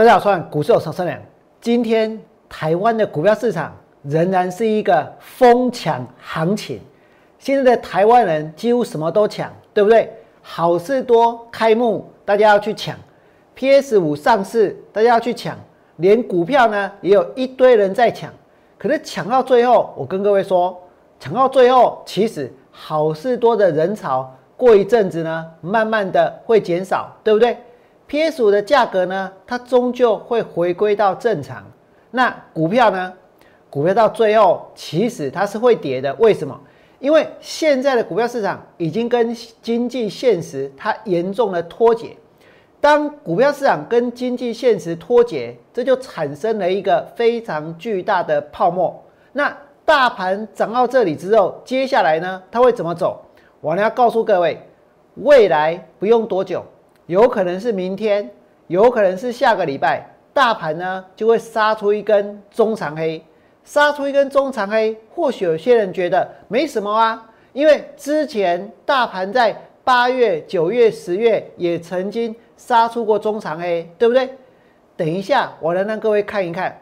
大家好，我是股市有常胜良。今天台湾的股票市场仍然是一个疯抢行情。现在的台湾人几乎什么都抢，对不对？好事多开幕，大家要去抢；PS 五上市，大家要去抢。连股票呢，也有一堆人在抢。可是抢到最后，我跟各位说，抢到最后，其实好事多的人潮过一阵子呢，慢慢的会减少，对不对？PS 五的价格呢，它终究会回归到正常。那股票呢？股票到最后其实它是会跌的。为什么？因为现在的股票市场已经跟经济现实它严重的脱节。当股票市场跟经济现实脱节，这就产生了一个非常巨大的泡沫。那大盘涨到这里之后，接下来呢，它会怎么走？我呢要告诉各位，未来不用多久。有可能是明天，有可能是下个礼拜，大盘呢就会杀出一根中长黑，杀出一根中长黑。或许有些人觉得没什么啊，因为之前大盘在八月、九月、十月也曾经杀出过中长黑，对不对？等一下，我来让各位看一看，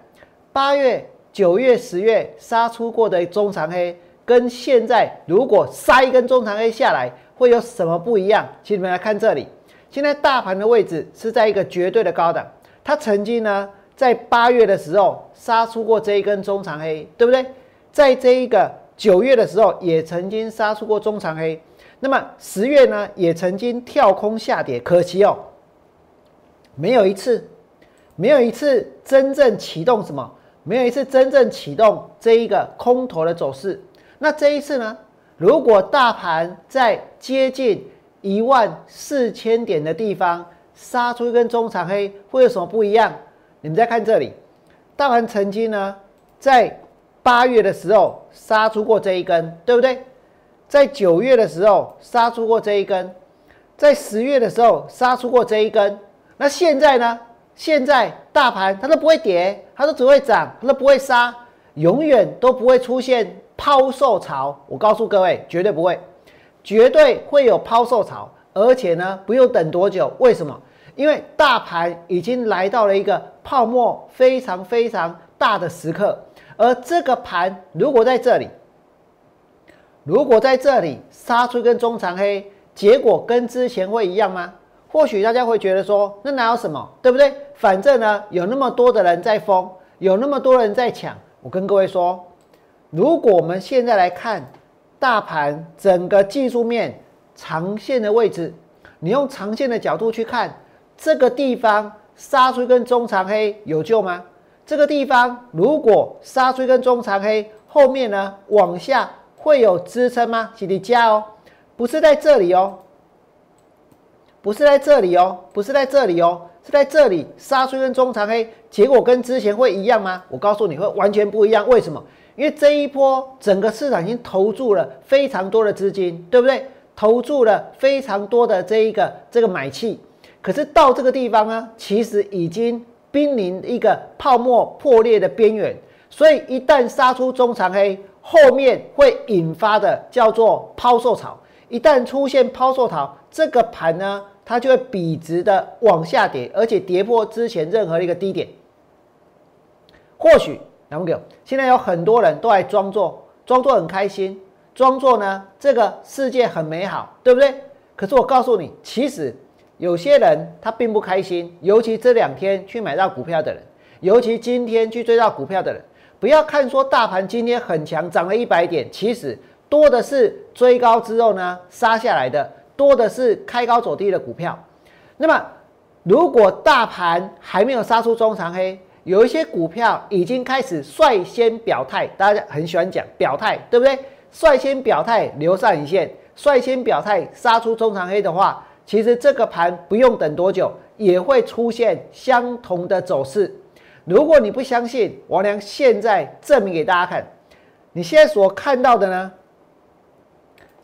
八月、九月、十月杀出过的中长黑，跟现在如果杀一根中长黑下来，会有什么不一样？请你们来看这里。现在大盘的位置是在一个绝对的高档，它曾经呢在八月的时候杀出过这一根中长黑，对不对？在这一个九月的时候也曾经杀出过中长黑，那么十月呢也曾经跳空下跌，可惜哦，没有一次，没有一次真正启动什么，没有一次真正启动这一个空头的走势。那这一次呢，如果大盘在接近。一万四千点的地方杀出一根中长黑，会有什么不一样？你们再看这里，大盘曾经呢，在八月的时候杀出过这一根，对不对？在九月的时候杀出过这一根，在十月的时候杀出过这一根。那现在呢？现在大盘它都不会跌，它都只会涨，它都不会杀，永远都不会出现抛售潮。我告诉各位，绝对不会。绝对会有抛售潮，而且呢，不用等多久。为什么？因为大盘已经来到了一个泡沫非常非常大的时刻，而这个盘如果在这里，如果在这里杀出一根中长黑，结果跟之前会一样吗？或许大家会觉得说，那哪有什么，对不对？反正呢，有那么多的人在疯，有那么多人在抢。我跟各位说，如果我们现在来看。大盘整个技术面长线的位置，你用长线的角度去看，这个地方杀出一根中长黑有救吗？这个地方如果杀出一根中长黑，后面呢往下会有支撑吗？请你加哦，不是在这里哦，不是在这里哦，不是在这里哦，是在这里杀出一根中长黑，结果跟之前会一样吗？我告诉你会完全不一样，为什么？因为这一波整个市场已经投注了非常多的资金，对不对？投注了非常多的这一个这个买气，可是到这个地方呢，其实已经濒临一个泡沫破裂的边缘。所以一旦杀出中长黑，后面会引发的叫做抛售潮。一旦出现抛售潮，这个盘呢，它就会笔直的往下跌，而且跌破之前任何一个低点。或许。两个，现在有很多人都来装作，装作很开心，装作呢这个世界很美好，对不对？可是我告诉你，其实有些人他并不开心，尤其这两天去买到股票的人，尤其今天去追到股票的人，不要看说大盘今天很强，涨了一百点，其实多的是追高之后呢杀下来的，多的是开高走低的股票。那么如果大盘还没有杀出中长黑，有一些股票已经开始率先表态，大家很喜欢讲表态，对不对？率先表态留上影线，率先表态杀出中长黑的话，其实这个盘不用等多久，也会出现相同的走势。如果你不相信，王良现在证明给大家看。你现在所看到的呢，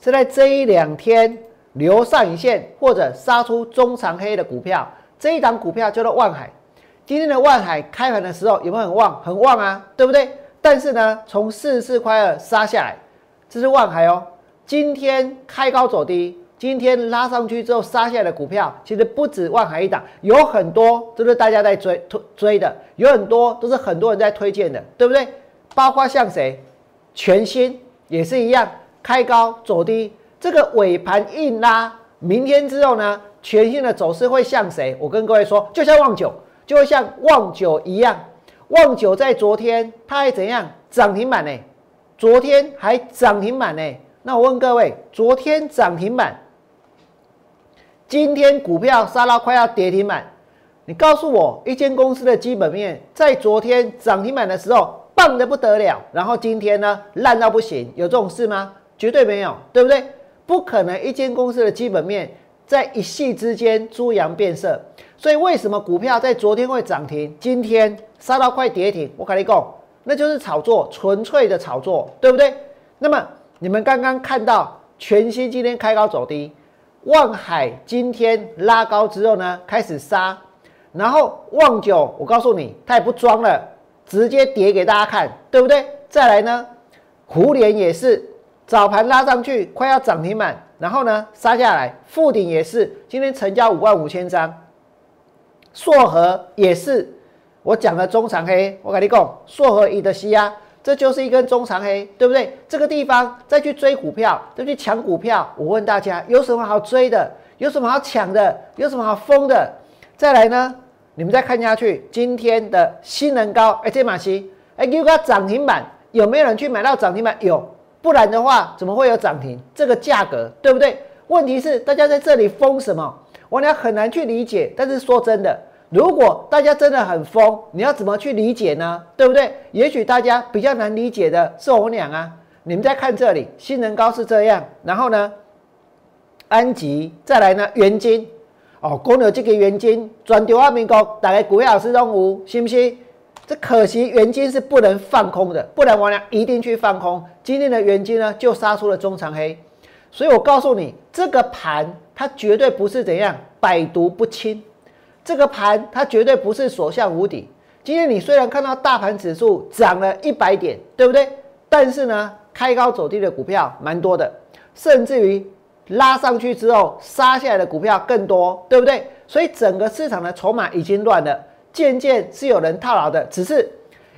是在这一两天留上影线或者杀出中长黑的股票，这一档股票叫做万海。今天的万海开盘的时候有没有很旺？很旺啊，对不对？但是呢，从四十四块二杀下来，这是万海哦。今天开高走低，今天拉上去之后杀下来的股票，其实不止万海一档，有很多都是大家在追推追的，有很多都是很多人在推荐的，对不对？包括像谁，全新也是一样，开高走低，这个尾盘硬拉，明天之后呢，全新的走势会像谁？我跟各位说，就像旺九，就会像旺九一样，旺九在昨天它还怎样涨停板呢？昨天还涨停板呢？那我问各位，昨天涨停板？今天股票杀到快要跌停板，你告诉我一间公司的基本面在昨天涨停板的时候棒的不得了，然后今天呢烂到不行，有这种事吗？绝对没有，对不对？不可能一间公司的基本面在一夕之间猪羊变色，所以为什么股票在昨天会涨停，今天杀到快跌停？我跟你讲，那就是炒作，纯粹的炒作，对不对？那么你们刚刚看到全新今天开高走低。望海今天拉高之后呢，开始杀，然后望九，我告诉你，它也不装了，直接跌给大家看，对不对？再来呢，胡联也是早盘拉上去，快要涨停板，然后呢杀下来，富鼎也是今天成交五万五千张，硕和也是我讲的中长黑，我跟你讲，硕和一的西啊。这就是一根中长黑，对不对？这个地方再去追股票，再去抢股票，我问大家有什么好追的？有什么好抢的？有什么好疯的？再来呢？你们再看下去，今天的新能高，哎，这马西，哎，又个涨停板，有没有人去买到涨停板？有，不然的话怎么会有涨停？这个价格对不对？问题是大家在这里疯什么？我俩很难去理解。但是说真的。如果大家真的很疯，你要怎么去理解呢？对不对？也许大家比较难理解的是我俩啊。你们再看这里，新能高是这样，然后呢，安吉再来呢，元金哦，公牛这个元金转丢阿明高，大概股票老师都无，信不信？这可惜元金是不能放空的，不然我俩一定去放空。今天的元金呢，就杀出了中长黑，所以我告诉你，这个盘它绝对不是怎样百毒不侵。这个盘它绝对不是所向无敌。今天你虽然看到大盘指数涨了一百点，对不对？但是呢，开高走低的股票蛮多的，甚至于拉上去之后杀下来的股票更多，对不对？所以整个市场的筹码已经乱了，渐渐是有人套牢的，只是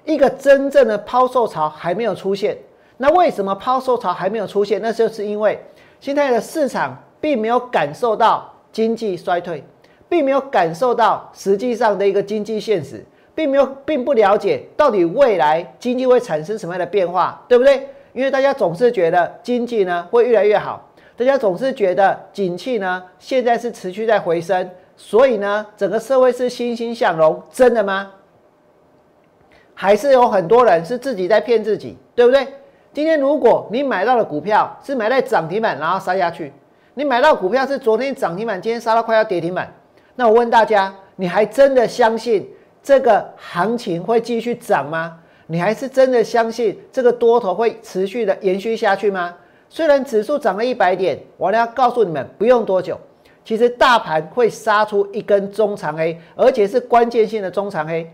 一个真正的抛售潮还没有出现。那为什么抛售潮还没有出现？那就是因为现在的市场并没有感受到经济衰退。并没有感受到实际上的一个经济现实，并没有，并不了解到底未来经济会产生什么样的变化，对不对？因为大家总是觉得经济呢会越来越好，大家总是觉得景气呢现在是持续在回升，所以呢整个社会是欣欣向荣，真的吗？还是有很多人是自己在骗自己，对不对？今天如果你买到的股票是买在涨停板，然后杀下去，你买到股票是昨天涨停板，今天杀到快要跌停板。那我问大家，你还真的相信这个行情会继续涨吗？你还是真的相信这个多头会持续的延续下去吗？虽然指数涨了一百点，我要告诉你们，不用多久，其实大盘会杀出一根中长黑，而且是关键性的中长黑。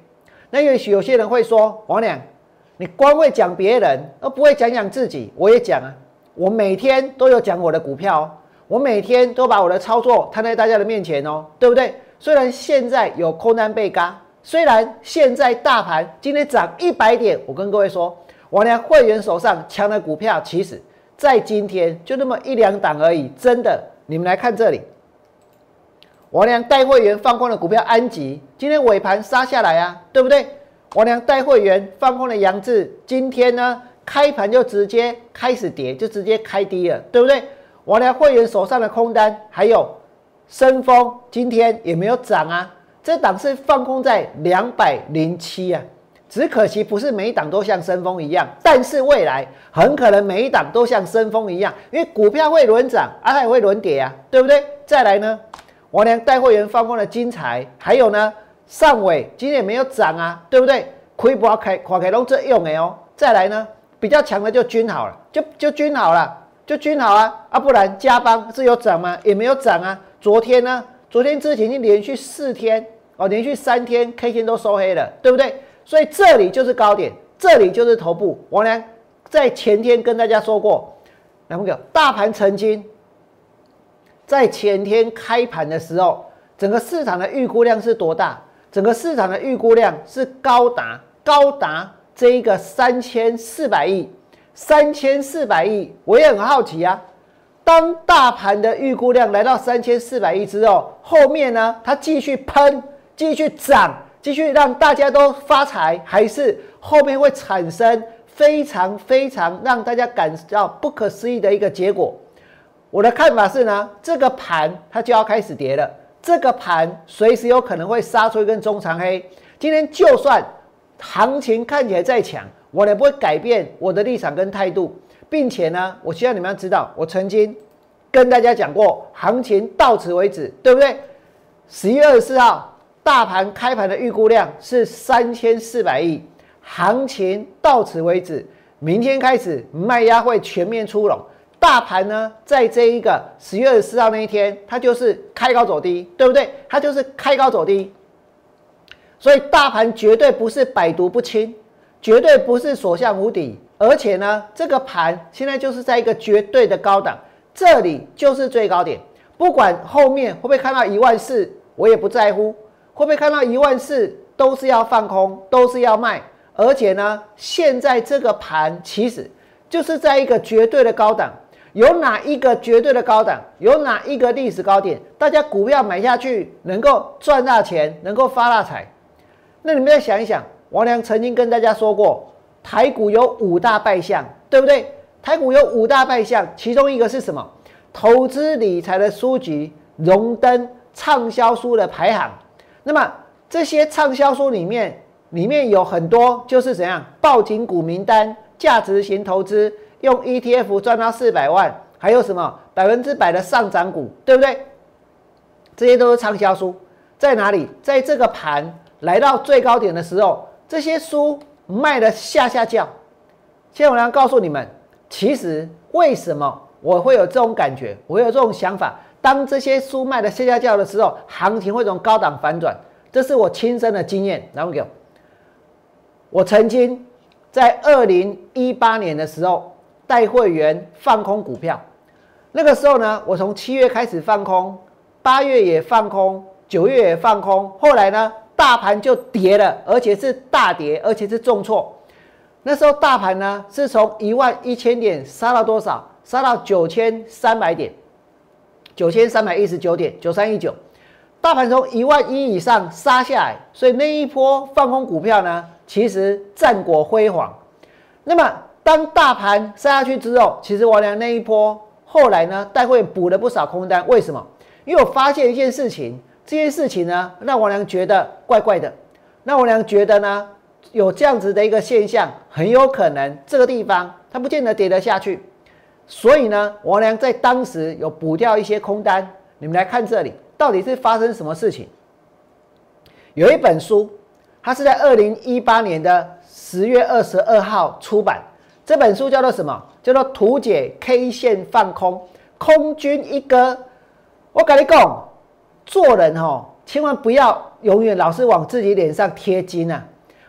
那也许有些人会说，王良，你光会讲别人，而不会讲讲自己。我也讲啊，我每天都有讲我的股票。我每天都把我的操作摊在大家的面前哦，对不对？虽然现在有空单被嘎，虽然现在大盘今天涨一百点，我跟各位说，我连会员手上抢的股票，其实在今天就那么一两档而已。真的，你们来看这里，我连带会员放空的股票安吉，今天尾盘杀下来啊，对不对？我连带会员放空的杨志，今天呢开盘就直接开始跌，就直接开低了，对不对？我俩会员手上的空单还有深丰，今天也没有涨啊。这档是放空在两百零七啊，只可惜不是每一档都像深丰一样，但是未来很可能每一档都像深丰一样，因为股票会轮涨，啊，它也会轮跌啊，对不对？再来呢，我俩带会员放空的金财，还有呢上尾今天也没有涨啊，对不对？亏不开，垮开龙这用的哦。再来呢，比较强的就均好了，就就均好了。就均好啊啊，不然加邦是有涨吗？也没有涨啊。昨天呢？昨天之前已经连续四天哦，连续三天 K 线都收黑了，对不对？所以这里就是高点，这里就是头部。我呢，在前天跟大家说过，两个大盘曾经在前天开盘的时候，整个市场的预估量是多大？整个市场的预估量是高达高达这一个三千四百亿，三千四百亿，我也很好奇啊。当大盘的预估量来到三千四百亿之后，后面呢，它继续喷，继续涨，继续让大家都发财，还是后面会产生非常非常让大家感到不可思议的一个结果？我的看法是呢，这个盘它就要开始跌了，这个盘随时有可能会杀出一根中长黑。今天就算行情看起来再强，我也不会改变我的立场跟态度。并且呢，我希望你们要知道，我曾经跟大家讲过，行情到此为止，对不对？十一月二十四号，大盘开盘的预估量是三千四百亿，行情到此为止。明天开始卖压会全面出笼，大盘呢，在这一个十月二十四号那一天，它就是开高走低，对不对？它就是开高走低，所以大盘绝对不是百毒不侵，绝对不是所向无敌。而且呢，这个盘现在就是在一个绝对的高档，这里就是最高点。不管后面会不会看到一万四，我也不在乎。会不会看到一万四，都是要放空，都是要卖。而且呢，现在这个盘其实就是在一个绝对的高档。有哪一个绝对的高档？有哪一个历史高点？大家股票买下去能够赚大钱，能够发大财？那你们再想一想，王良曾经跟大家说过。台股有五大败象，对不对？台股有五大败象，其中一个是什么？投资理财的书籍荣登畅销书的排行。那么这些畅销书里面，里面有很多就是怎样报警股名单、价值型投资、用 ETF 赚到四百万，还有什么百分之百的上涨股，对不对？这些都是畅销书。在哪里？在这个盘来到最高点的时候，这些书。卖的下下叫，现在我要告诉你们，其实为什么我会有这种感觉，我有这种想法？当这些书卖的下下叫的时候，行情会从高档反转，这是我亲身的经验。然后给我，我曾经在二零一八年的时候带会员放空股票，那个时候呢，我从七月开始放空，八月也放空，九月也放空，后来呢？大盘就跌了，而且是大跌，而且是重挫。那时候大盘呢是从一万一千点杀到多少？杀到九千三百点，九千三百一十九点，九三一九。大盘从一万一以上杀下来，所以那一波放空股票呢，其实战果辉煌。那么当大盘杀下去之后，其实王良那一波后来呢，带会补了不少空单。为什么？因为我发现一件事情。这件事情呢，让王良觉得怪怪的。那王良觉得呢，有这样子的一个现象，很有可能这个地方它不见得跌得下去。所以呢，王良在当时有补掉一些空单。你们来看这里，到底是发生什么事情？有一本书，它是在二零一八年的十月二十二号出版。这本书叫做什么？叫做《图解 K 线放空空军一哥》。我跟你讲。做人哦，千万不要永远老是往自己脸上贴金啊！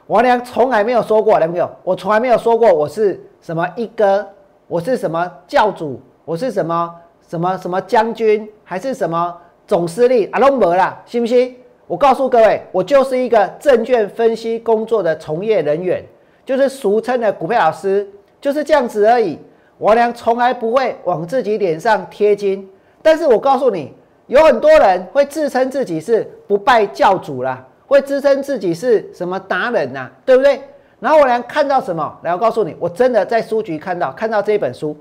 王良从来没有说过，来没有？我从来没有说过我是什么一哥，我是什么教主，我是什么什么什么将军，还是什么总司令啊？都没啦，信不信？我告诉各位，我就是一个证券分析工作的从业人员，就是俗称的股票老师，就是这样子而已。王良从来不会往自己脸上贴金，但是我告诉你。有很多人会自称自己是不拜教主啦，会自称自己是什么达人呐，对不对？然后我来看到什么？然后告诉你，我真的在书局看到看到这本书。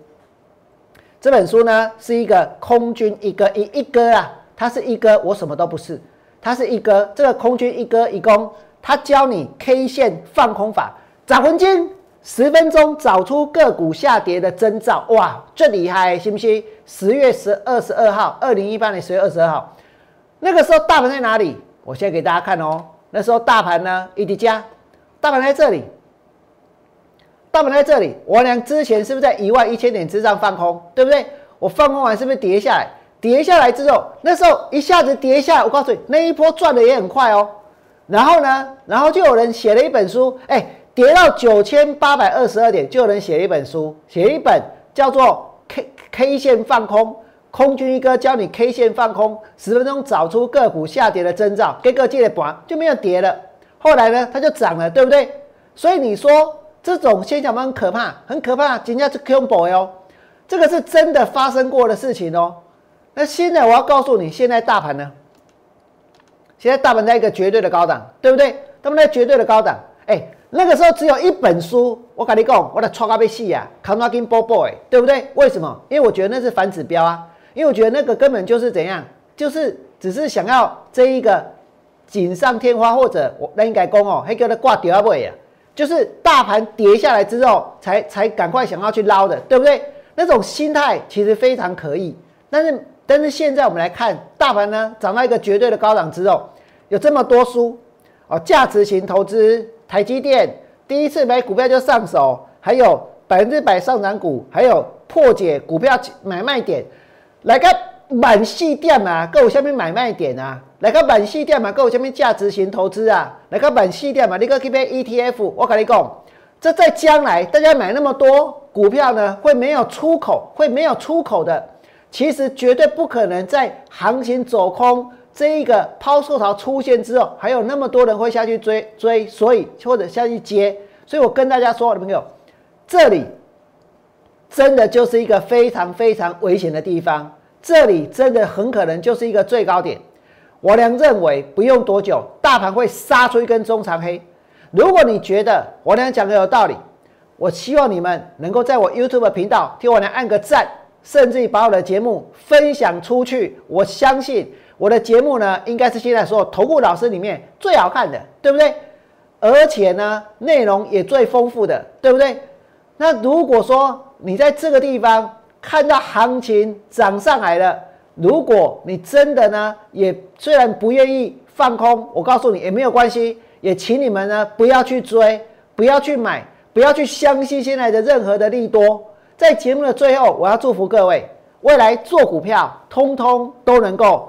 这本书呢是一个空军一哥一一哥啊，他是一哥，我什么都不是，他是一哥。这个空军一哥一公，他教你 K 线放空法，找魂金。十分钟找出个股下跌的征兆，哇，最厉害，信不信？十月十二十二号，二零一八年十月二十二号，那个时候大盘在哪里？我先给大家看哦。那时候大盘呢，一迪加，大盘在这里，大盘在这里。我俩之前是不是在一万一千点之上放空？对不对？我放空完是不是跌下来？跌下来之后，那时候一下子跌下来，我告诉你，那一波赚的也很快哦。然后呢，然后就有人写了一本书，哎。跌到九千八百二十二点，就有人写一本书，写一本叫做《K K 线放空空军一哥教你 K 线放空，十分钟找出个股下跌的征兆，给个借的盘就没有跌了。后来呢，它就涨了，对不对？所以你说这种现象很可怕，很可怕，人家是 combo 哦，这个是真的发生过的事情哦。那现在我要告诉你，现在大盘呢？现在大盘在一个绝对的高档，对不对？他们在绝对的高档，哎，那个时候只有一本书，我跟你讲，我的抄咖被戏啊，扛拿金波波，哎，对不对？为什么？因为我觉得那是反指标啊，因为我觉得那个根本就是怎样，就是只是想要这一个锦上添花，或者我那应该讲哦，还叫他挂第二位啊，就是大盘跌下来之后，才才赶快想要去捞的，对不对？那种心态其实非常可以，但是但是现在我们来看大盘呢，涨到一个绝对的高档之后。有这么多书哦，价值型投资，台积电第一次买股票就上手，还有百分之百上涨股，还有破解股票买卖点，来个满系店嘛，够下面买卖点啊，来个满系店嘛，够下面价值型投资啊，来个满系店嘛，你个 K P ETF，我跟你讲，这在将来大家买那么多股票呢，会没有出口，会没有出口的，其实绝对不可能在行情走空。这一个抛售潮出现之后，还有那么多人会下去追追，所以或者下去接，所以我跟大家说，我的朋友，这里真的就是一个非常非常危险的地方，这里真的很可能就是一个最高点。我俩认为不用多久，大盘会杀出一根中长黑。如果你觉得我俩讲的有道理，我希望你们能够在我 YouTube 频道替我俩按个赞，甚至于把我的节目分享出去。我相信。我的节目呢，应该是现在所有投顾老师里面最好看的，对不对？而且呢，内容也最丰富的，对不对？那如果说你在这个地方看到行情涨上来了，如果你真的呢，也虽然不愿意放空，我告诉你也没有关系，也请你们呢不要去追，不要去买，不要去相信现在的任何的利多。在节目的最后，我要祝福各位，未来做股票，通通都能够。